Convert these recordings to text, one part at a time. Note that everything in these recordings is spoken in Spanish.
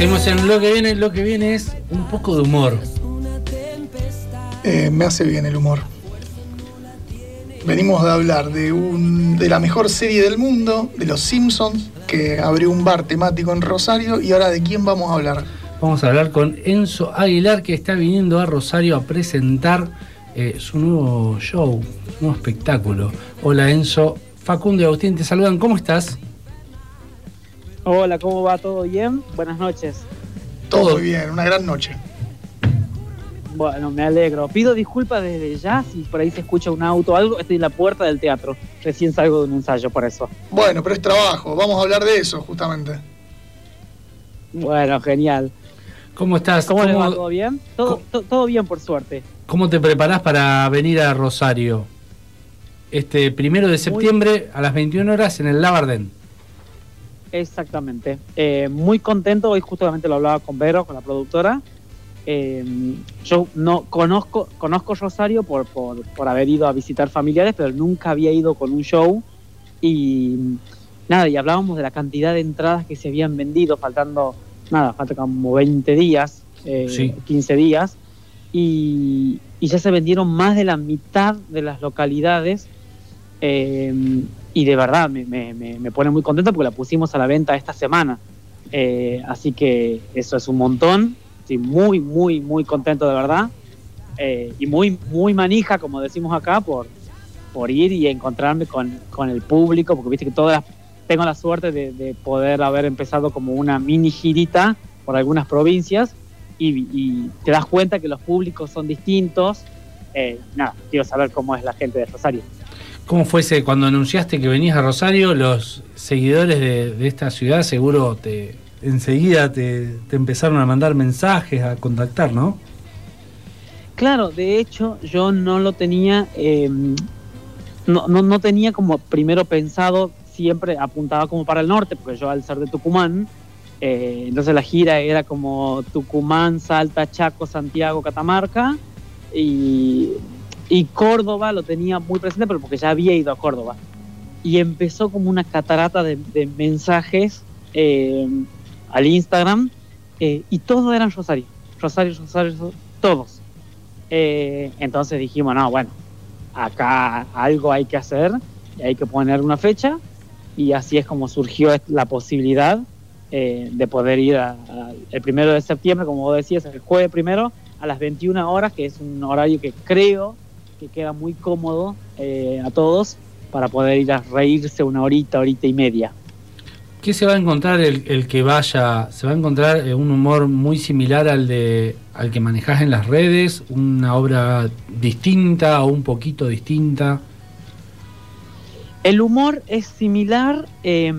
Seguimos en lo que viene, lo que viene es un poco de humor. Eh, me hace bien el humor. Venimos de hablar de, un, de la mejor serie del mundo, de Los Simpsons, que abrió un bar temático en Rosario, y ahora de quién vamos a hablar. Vamos a hablar con Enzo Aguilar, que está viniendo a Rosario a presentar eh, su nuevo show, nuevo espectáculo. Hola Enzo, Facundo y Agustín te saludan, ¿cómo estás? Hola, ¿cómo va? ¿Todo bien? Buenas noches. Todo bien, una gran noche. Bueno, me alegro. Pido disculpas desde ya si por ahí se escucha un auto o algo. Estoy en la puerta del teatro. Recién salgo de un ensayo por eso. Bueno, pero es trabajo. Vamos a hablar de eso, justamente. Bueno, genial. ¿Cómo estás? ¿Cómo, le va? ¿Todo bien? Todo, todo bien, por suerte. ¿Cómo te preparás para venir a Rosario? Este primero de septiembre a las 21 horas en el Labardén. Exactamente. Eh, muy contento, hoy justamente lo hablaba con Vero, con la productora. Eh, yo no conozco, conozco Rosario por, por, por, haber ido a visitar familiares, pero nunca había ido con un show. Y nada, y hablábamos de la cantidad de entradas que se habían vendido, faltando, nada, falta como 20 días, eh, Sí. 15 días. Y, y ya se vendieron más de la mitad de las localidades. Eh, y de verdad me, me, me, pone muy contento porque la pusimos a la venta esta semana. Eh, así que eso es un montón. Estoy muy, muy, muy contento de verdad. Eh, y muy, muy manija, como decimos acá, por, por ir y encontrarme con, con el público, porque viste que todas las- tengo la suerte de, de poder haber empezado como una mini girita por algunas provincias y, y te das cuenta que los públicos son distintos. Eh, nada, quiero saber cómo es la gente de Rosario. ¿Cómo fuese cuando anunciaste que venías a Rosario? Los seguidores de, esta ciudad seguro te enseguida te, empezaron a mandar mensajes, a contactar, ¿no? Claro, de hecho yo no lo tenía, eh, no, no, no tenía como primero pensado, siempre apuntaba como para el norte, porque yo al ser de Tucumán, eh, entonces la gira era como Tucumán, Salta, Chaco, Santiago, Catamarca y, y Córdoba lo tenía muy presente, pero porque ya había ido a Córdoba. Y empezó como una catarata de, de mensajes eh, al Instagram eh, y todos eran Rosario, Rosario, Rosario, Rosario, todos. Eh, entonces dijimos, no, bueno, acá algo hay que hacer, y hay que poner una fecha, y así es como surgió la posibilidad eh, de poder ir a- a- el primero de septiembre, como vos decías, el jueves primero, a las 21 horas, que es un horario que creo que queda muy cómodo eh, a todos para poder ir a reírse una horita, horita y media. ¿Qué se va a encontrar el, el que vaya? ¿Se va a encontrar eh, un humor muy similar al de al que manejás en las redes? ¿Una obra distinta o un poquito distinta? El humor es similar, eh,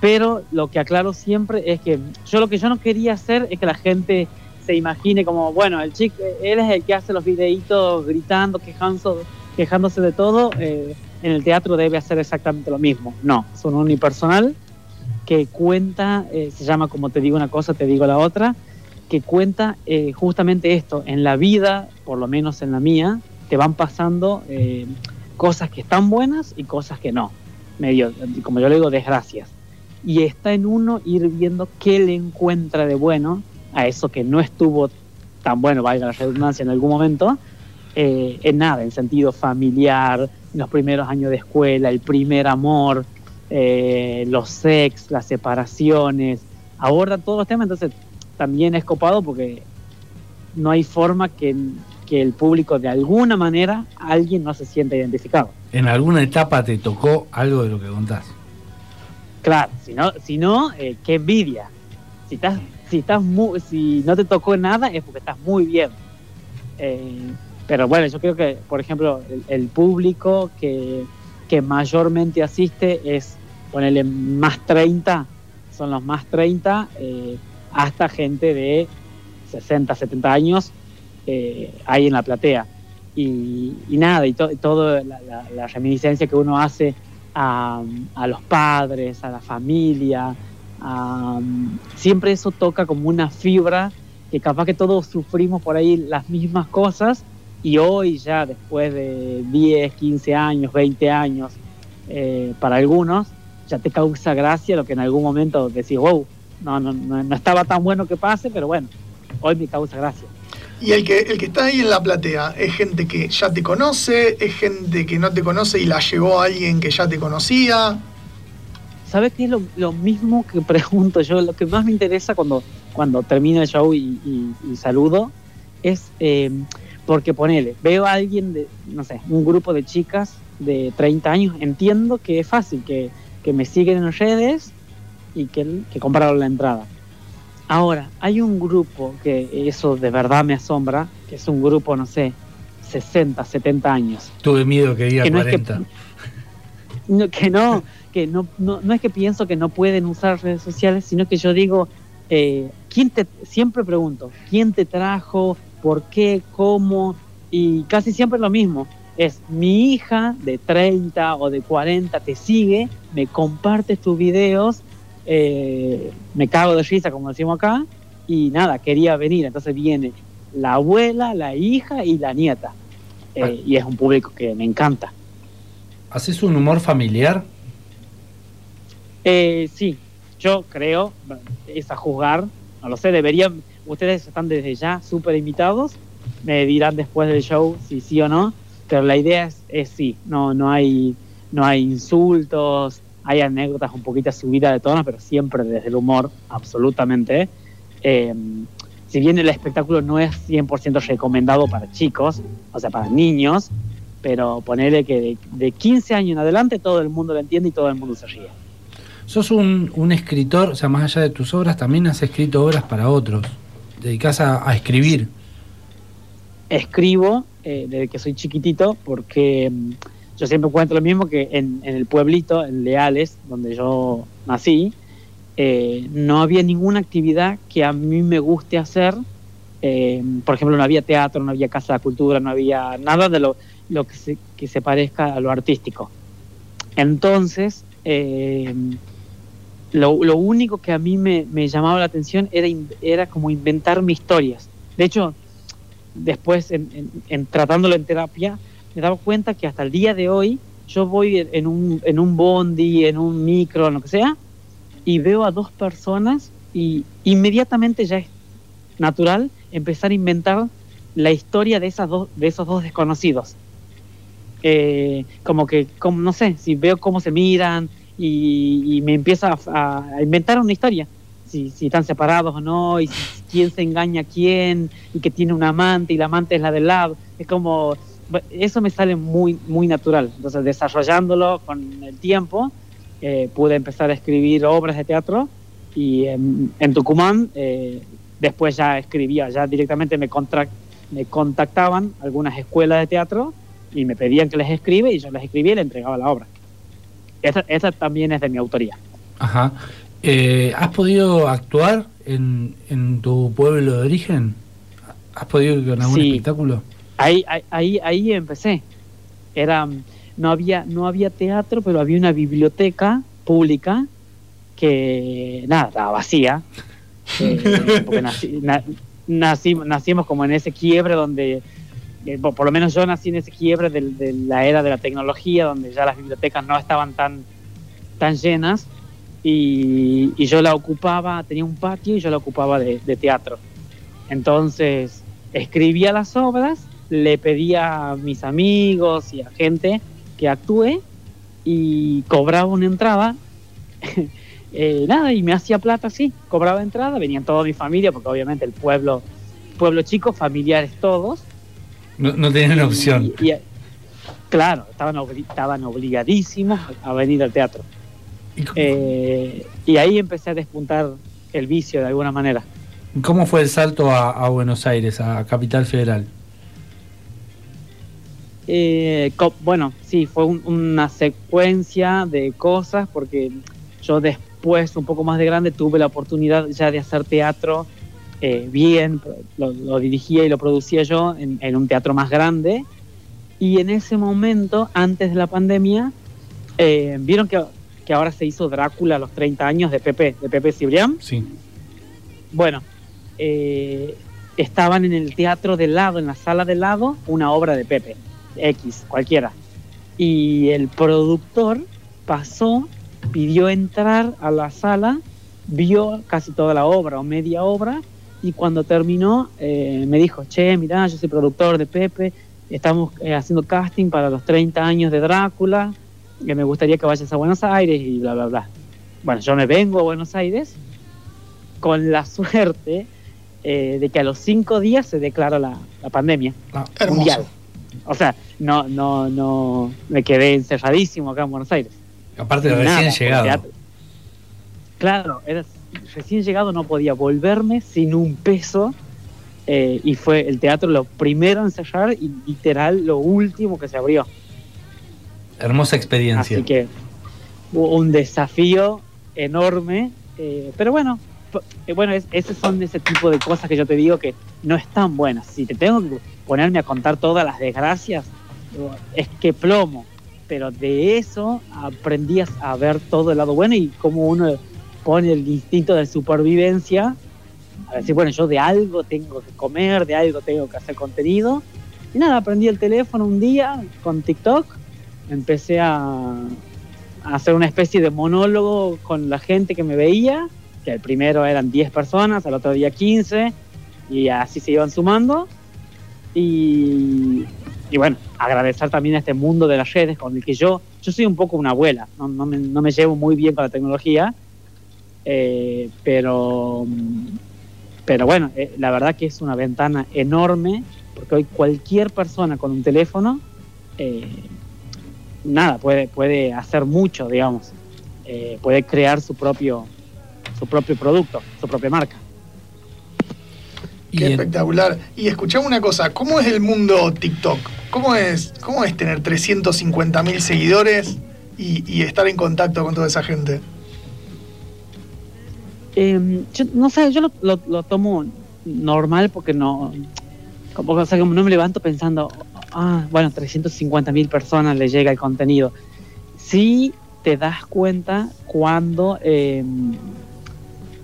pero lo que aclaro siempre es que yo lo que yo no quería hacer es que la gente se imagine como, bueno, el chico, él es el que hace los videitos gritando, quejando, quejándose de todo, eh, en el teatro debe hacer exactamente lo mismo. No, es un unipersonal que cuenta, eh, se llama como te digo una cosa, te digo la otra, que cuenta eh, justamente esto, en la vida, por lo menos en la mía, te van pasando... eh, cosas que están buenas y cosas que no. Medio, como yo le digo, desgracias. Y está en uno ir viendo qué le encuentra de bueno a eso que no estuvo tan bueno, valga la redundancia, en algún momento, eh, en nada, en sentido familiar, los primeros años de escuela, el primer amor, eh, los sex, las separaciones, aborda todos los temas, entonces también es copado porque no hay forma que, que el público de alguna manera alguien no se sienta identificado. ¿En alguna etapa te tocó algo de lo que contás? Claro, si no, si no eh, qué envidia. Si estás, si estás mu- si no te tocó nada es porque estás muy bien. Eh, pero bueno, yo creo que, por ejemplo, el, público que, que mayormente asiste es ponerle más 30, son los más 30, eh, hasta gente de 60, 70 años eh, ahí en la platea. Y, nada, y to- la, reminiscencia que uno hace a los padres, a la familia, siempre eso toca como una fibra que capaz que todos sufrimos por ahí las mismas cosas y hoy ya después de 10, 15 años, 20 años, eh, para algunos, ya te causa gracia lo que en algún momento decís, wow, no, no, no, estaba tan bueno que pase, pero bueno, hoy me causa gracia. Y el que, el que está ahí en la platea, ¿es gente que ya te conoce? ¿Es gente que no te conoce y la llevó a alguien que ya te conocía? ¿Sabes qué es lo, mismo que pregunto yo? Lo que más me interesa cuando, cuando termino el show y, saludo es eh, porque ponele, veo a alguien de, no sé, un grupo de chicas de 30 años, entiendo que es fácil, que, que me siguen en redes y que, que compraron la entrada. Ahora, hay un grupo que eso de verdad me asombra, que es un grupo, no sé, 60, 70 años. Tuve miedo que diga 40. que, no, que no, no, es que pienso que no pueden usar redes sociales, sino que yo digo, eh, ¿quién te, siempre pregunto, ¿quién te trajo? ¿Por qué? ¿Cómo? Y casi siempre lo mismo. Es mi hija de 30 o de 40 te sigue, me comparte tus videos eh, me cago de risa, como decimos acá, y nada, quería venir. Entonces viene la abuela, la hija y la nieta. Eh, ah. Y es un público que me encanta. ¿Haces un humor familiar? Eh, sí, yo creo, es a juzgar, no lo sé, deberían, ustedes están desde ya súper invitados, me dirán después del show si sí o no, pero la idea es, es sí, no, no, hay, no hay insultos, hay anécdotas un poquito subidas de tono, pero siempre desde el humor, absolutamente. Eh, si bien el espectáculo no es 100% recomendado para chicos, o sea, para niños, pero ponerle que de, 15 años en adelante todo el mundo lo entiende y todo el mundo se ríe. Sos un, escritor, o sea, más allá de tus obras, también has escrito obras para otros. Dedicás a, escribir. Escribo eh, desde que soy chiquitito porque mm, yo siempre cuento lo mismo que en, el pueblito, en Leales, donde yo nací, eh, no había ninguna actividad que a mí me guste hacer. Eh, por ejemplo, no había teatro, no había casa de cultura, no había nada de lo, lo que, se, que se parezca a lo artístico. Entonces, eh, lo, único que a mí me, llamaba la atención era, era como inventarme historias. De hecho, después, en, tratándolo en terapia, me dado cuenta que hasta el día de hoy yo voy en un, en un bondi, en un micro, en lo que sea, y veo a dos personas y inmediatamente ya es natural empezar a inventar la historia de, esas dos, de esos dos desconocidos. Eh, como que, como, no sé, si veo cómo se miran y, me empieza a, inventar una historia. Si, si, están separados o no, y quién se engaña a quién, y que tiene un amante y la amante es la del lado. Es como eso me sale muy, muy natural. Entonces, desarrollándolo con el tiempo, eh, pude empezar a escribir obras de teatro y en, Tucumán eh, después ya escribía, ya directamente me, me contactaban algunas escuelas de teatro y me pedían que les escribe y yo les escribía y les entregaba la obra. Esa, también es de mi autoría. Ajá. Eh, ¿Has podido actuar en, en, tu pueblo de origen? ¿Has podido ir con algún espectáculo? Ahí, ahí, ahí empecé. Era, no, había, no había teatro, pero había una biblioteca pública que, nada, estaba vacía. Eh, porque nacimos como en ese quiebre donde, eh, por, lo menos yo nací en ese quiebre de, la era de la tecnología, donde ya las bibliotecas no estaban tan, tan llenas. Y, yo la ocupaba, tenía un patio y yo la ocupaba de, teatro. Entonces escribía las obras le pedía a mis amigos y a gente que actúe y cobraba una entrada. Eh, nada, y me hacía plata así, cobraba entrada, venían toda mi familia, porque obviamente el pueblo, pueblo chico, familiares todos. No, no tenían opción. claro, estaban, estaban obligadísimos a venir al teatro. Eh, ¿Y, ahí empecé a despuntar el vicio de alguna manera. ¿Cómo fue el salto a Buenos Aires, a Capital Federal? Eh, bueno, sí, fue una secuencia de cosas porque yo después, un poco más de grande, tuve la oportunidad ya de hacer teatro eh, bien, lo, dirigía y lo producía yo en, un teatro más grande. Y en ese momento, antes de la pandemia, eh, vieron que, ahora se hizo Drácula a los 30 años de Pepe, de Pepe Cibrián. Sí. Bueno, estaban en el teatro del lado, en la sala del lado, una obra de Pepe X, cualquiera. Y el productor pasó, pidió entrar a la sala vio casi toda la obra o media obra y cuando terminó eh, me dijo, che, mirá, yo soy productor de Pepe, estamos eh, haciendo casting para los 30 años de Drácula, que me gustaría que vayas a Buenos Aires y bla, bla, bla. Bueno, yo me vengo a Buenos Aires con la suerte eh, de que a los cinco días se declaró la, la pandemia Ah, mundial. O sea, no, no, no, me quedé encerradísimo acá en Buenos Aires. Aparte de recién llegado. Claro, era recién llegado, no podía volverme sin un peso. eh, y fue el teatro lo primero en cerrar y literal lo último que se abrió. Hermosa experiencia. Así que un desafío enorme. eh, pero bueno, eh, bueno, es, esos son ese tipo de cosas que yo te digo que no están buenas. Si te tengo que ponerme a contar todas las desgracias, es que plomo. Pero de eso aprendí a- a ver todo el lado bueno y cómo uno pone el instinto de supervivencia a decir, bueno, yo de algo tengo que comer, de algo tengo que hacer contenido. Y nada, aprendí el teléfono un día con TikTok, empecé a, a hacer una especie de monólogo con la gente que me veía, que el primero eran 10 personas, al otro día 15, y así se iban sumando. Y, y bueno, agradecer también a este mundo de las redes con el que yo, yo soy un poco una abuela, no, no me, no me llevo muy bien con la tecnología, eh, pero, pero bueno, eh, la verdad que es una ventana enorme, porque hoy cualquier persona con un teléfono, eh, nada, puede, puede hacer mucho, digamos, Eh, puede crear su propio, su propio producto, su propia marca. Qué espectacular. Y escuchame una cosa, ¿cómo es el mundo TikTok? ¿Cómo es, cómo es tener 350 mil seguidores y, y estar en contacto con toda esa gente? Eh, yo no sé, yo lo, tomo normal porque no, como, no me levanto pensando, ah, bueno, 350 mil personas le llega el contenido. Sí te das cuenta cuando, eh,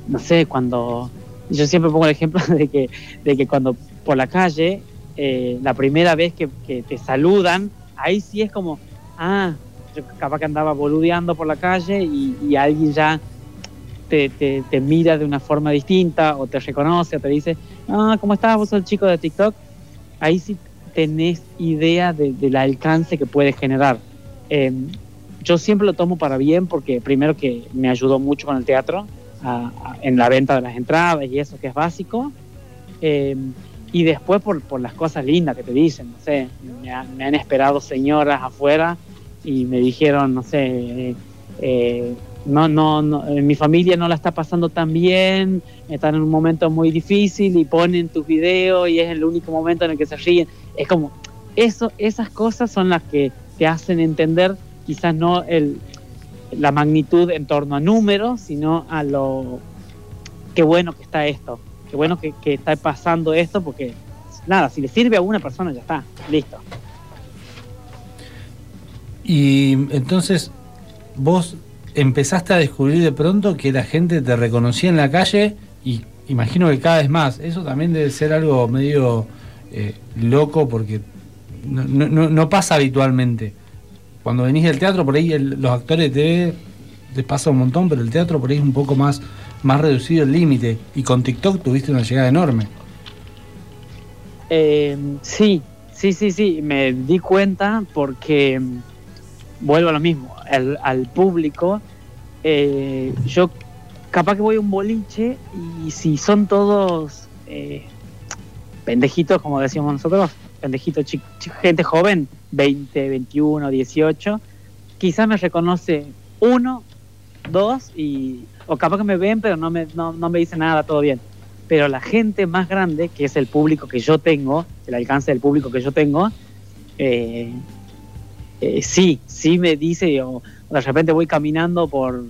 no sé, cuando, yo siempre pongo el ejemplo de que, de que cuando por la calle, eh, la primera vez que, te saludan, ahí sí es como, ah, yo capaz que andaba boludeando por la calle y alguien ya te, te- te mira de una forma distinta o te reconoce o te dice, ah, ¿cómo estás? Vos sos el chico de TikTok. Ahí sí tenés idea de- del alcance que puede generar. Eh, yo siempre lo tomo para bien porque primero que me ayudó mucho con el teatro a- a- en la venta de las entradas y eso que es básico. Eh, y después por, por las cosas lindas que te dicen, no sé, me, ha- me han esperado señoras afuera y me dijeron, no sé, eh, no, no, no, eh, mi familia no la está pasando tan bien, están en un momento muy difícil y ponen tus videos y es el único momento en el que se ríen. Es como, eso, esas cosas son las que te hacen entender quizás no el, la magnitud en torno a números, sino a lo, qué bueno que está esto, qué bueno que, que está pasando esto, porque nada, si le sirve a una persona ya está, listo. Y entonces vos empezaste a descubrir de pronto que la gente te reconocía en la calle y imagino que cada vez más. Eso también debe ser algo medio eh, loco porque no, no- pasa habitualmente. Cuando venís del teatro, por ahí los actores TV les pasa un montón, pero el teatro por ahí es un poco más, más reducido el límite. Y con TikTok tuviste una llegada enorme. Eh, sí, sí, sí, sí, me di cuenta porque vuelvo a lo mismo, al, al público, eh, yo capaz que voy a un boliche y si son todos eh, pendejitos, como decíamos nosotros, pendejitos, gente joven, 20, 21, 18, quizás me reconoce uno, dos, y, o capaz que me ven, pero no me, no, no me dicen nada, todo bien. Pero la gente más grande, que es el público que yo tengo, el alcance del público que yo tengo, eh, eh, sí, sí me dice, o, de repente voy caminando por,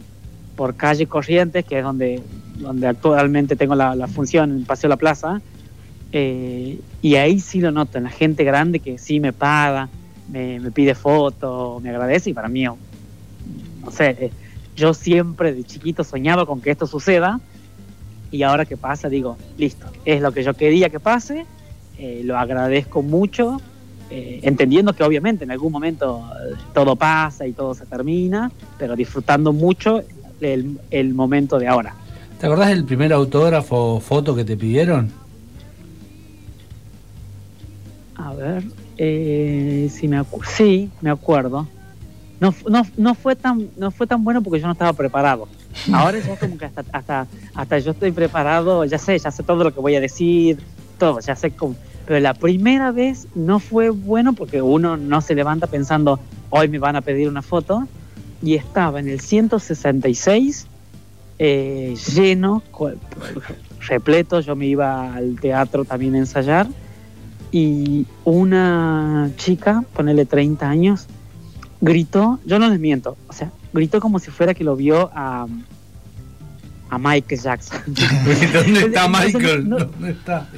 por calle Corrientes, que es donde, donde actualmente tengo la, la función en Paseo La Plaza, eh, y ahí sí lo noto, en la gente grande que sí me paga, me, me pide fotos, me agradece, y para mí, no sé, eh, yo siempre de chiquito soñaba con que esto suceda, y ahora que pasa digo, listo, es lo que yo quería que pase, lo agradezco mucho, eh, entendiendo que obviamente en algún momento eh, todo pasa y todo se termina, pero disfrutando mucho el, el momento de ahora. ¿Te acordás del primer autógrafo o foto que te pidieron? A ver, eh, si me acu- sí, me acuerdo. No, no, no, fue tan, no fue tan bueno porque yo no estaba preparado. Ahora ya como que hasta, hasta, hasta yo estoy preparado, ya sé, ya sé todo lo que voy a decir, todo, ya sé cómo. Pero la primera vez no fue bueno porque uno no se levanta pensando, hoy me van a pedir una foto. Y estaba en el 166, eh, lleno, repleto. Yo me iba al teatro también a ensayar. Y una chica, ponele 30 años, gritó, yo no les miento, o sea, gritó como si fuera que lo vio a, a Michael Jackson. ¿Dónde está Michael? no- ¿Dónde está?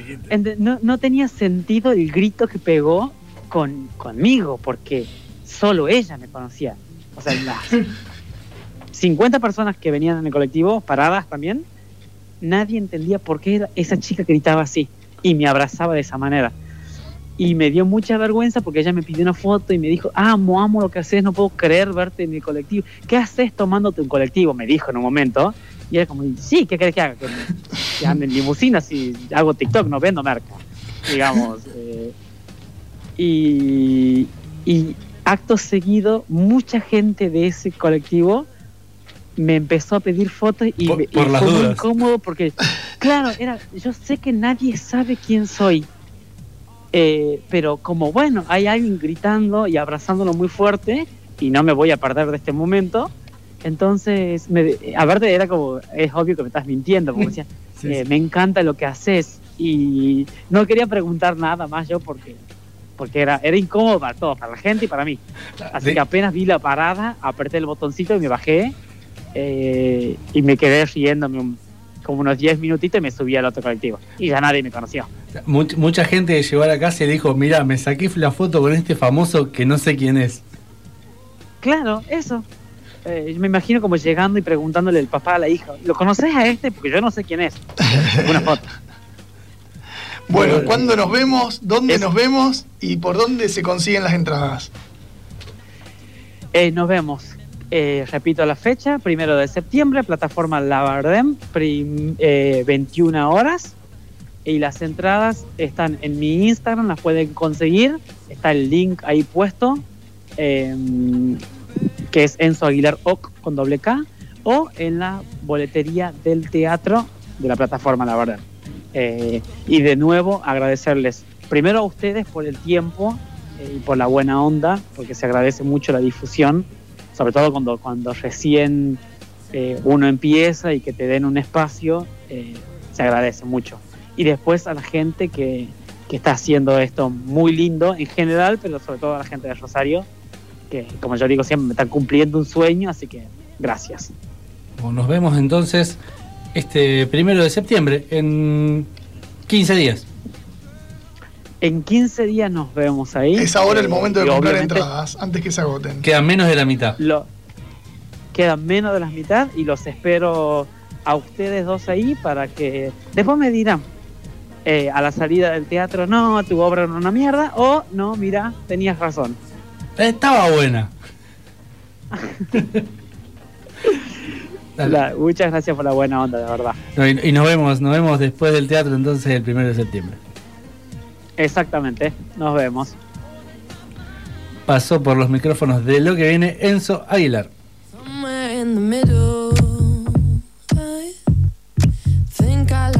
No, no tenía sentido el grito que pegó con, conmigo, porque solo ella me conocía. O sea, las 50 personas que venían en el colectivo, paradas también, nadie entendía por qué era- esa chica gritaba así y me abrazaba de esa manera. Y me dio mucha vergüenza porque ella me pidió una foto y me dijo, amo, amo lo que haces, no puedo creer verte en el colectivo. ¿Qué haces tomándote un colectivo? Me dijo en un momento. Y era como, sí, ¿qué querés que haga? Que, me- que ande en limusina si hago TikTok, no vendo merca, digamos. eh. y, y acto seguido, mucha gente de ese colectivo me empezó a pedir fotos y, Por- me- y por las fue muy incómodo porque, claro, era, yo sé que nadie sabe quién soy. eh, pero como bueno, hay alguien gritando y abrazándolo muy fuerte y no me voy a perder de este momento, entonces, me, aparte era como, es obvio que me estás mintiendo, como decía, Sí, eh, sí. me encanta lo que haces y no quería preguntar nada más yo porque porque era, era incómodo para todos, para la gente y para mí. Así De- que apenas vi la parada, apreté el botoncito y me bajé eh, y me quedé riéndome un- como unos 10 minutitos y me subí al otro colectivo. Y ya nadie me conoció. Much- mucha gente llegó a la casa y le dijo, mira, me saqué la foto con este famoso que no sé quién es. Claro, eso. Eh, yo me imagino como llegando y preguntándole el papá a la hija, ¿lo conoces a este? Porque yo no sé quién es. Una foto. Bueno. ¿cuándo nos vemos? ¿Dónde Es- nos vemos? ¿Y por dónde se consiguen las entradas? Eh, nos vemos. Eh, repito la fecha, primero de septiembre, plataforma Lavardem, prim- eh, 21 horas. Y las entradas están en mi Instagram, las pueden conseguir. Está el link ahí puesto, eh, que es Enzo Aguilar Oc con doble K, o en la boletería del teatro de la plataforma Lavardem. Eh, y de nuevo agradecerles primero a ustedes por el tiempo eh, y por la buena onda, porque se agradece mucho la difusión, sobre todo cuando, cuando recién eh, uno empieza y que te den un espacio, eh, se agradece mucho. Y después a la gente que, que está haciendo esto muy lindo en general, pero sobre todo a la gente de Rosario, que como yo digo siempre, me están cumpliendo un sueño, así que gracias. Bueno, nos vemos entonces este primero de septiembre, en 15 días. En 15 días nos vemos ahí. Es ahora el Eh, momento de comprar entradas, antes que se agoten. Queda menos de la mitad. Lo, quedan menos de la mitad y los espero a ustedes dos ahí para que después me dirán eh, a la salida del teatro, no, tu obra era una mierda, o no, mira, tenías razón. Estaba buena. La- muchas gracias por la buena onda, de verdad. No, y, y nos vemos, nos vemos después del teatro entonces el primero de septiembre. Exactamente, nos vemos. Pasó por los micrófonos de lo que viene Enzo Aguilar.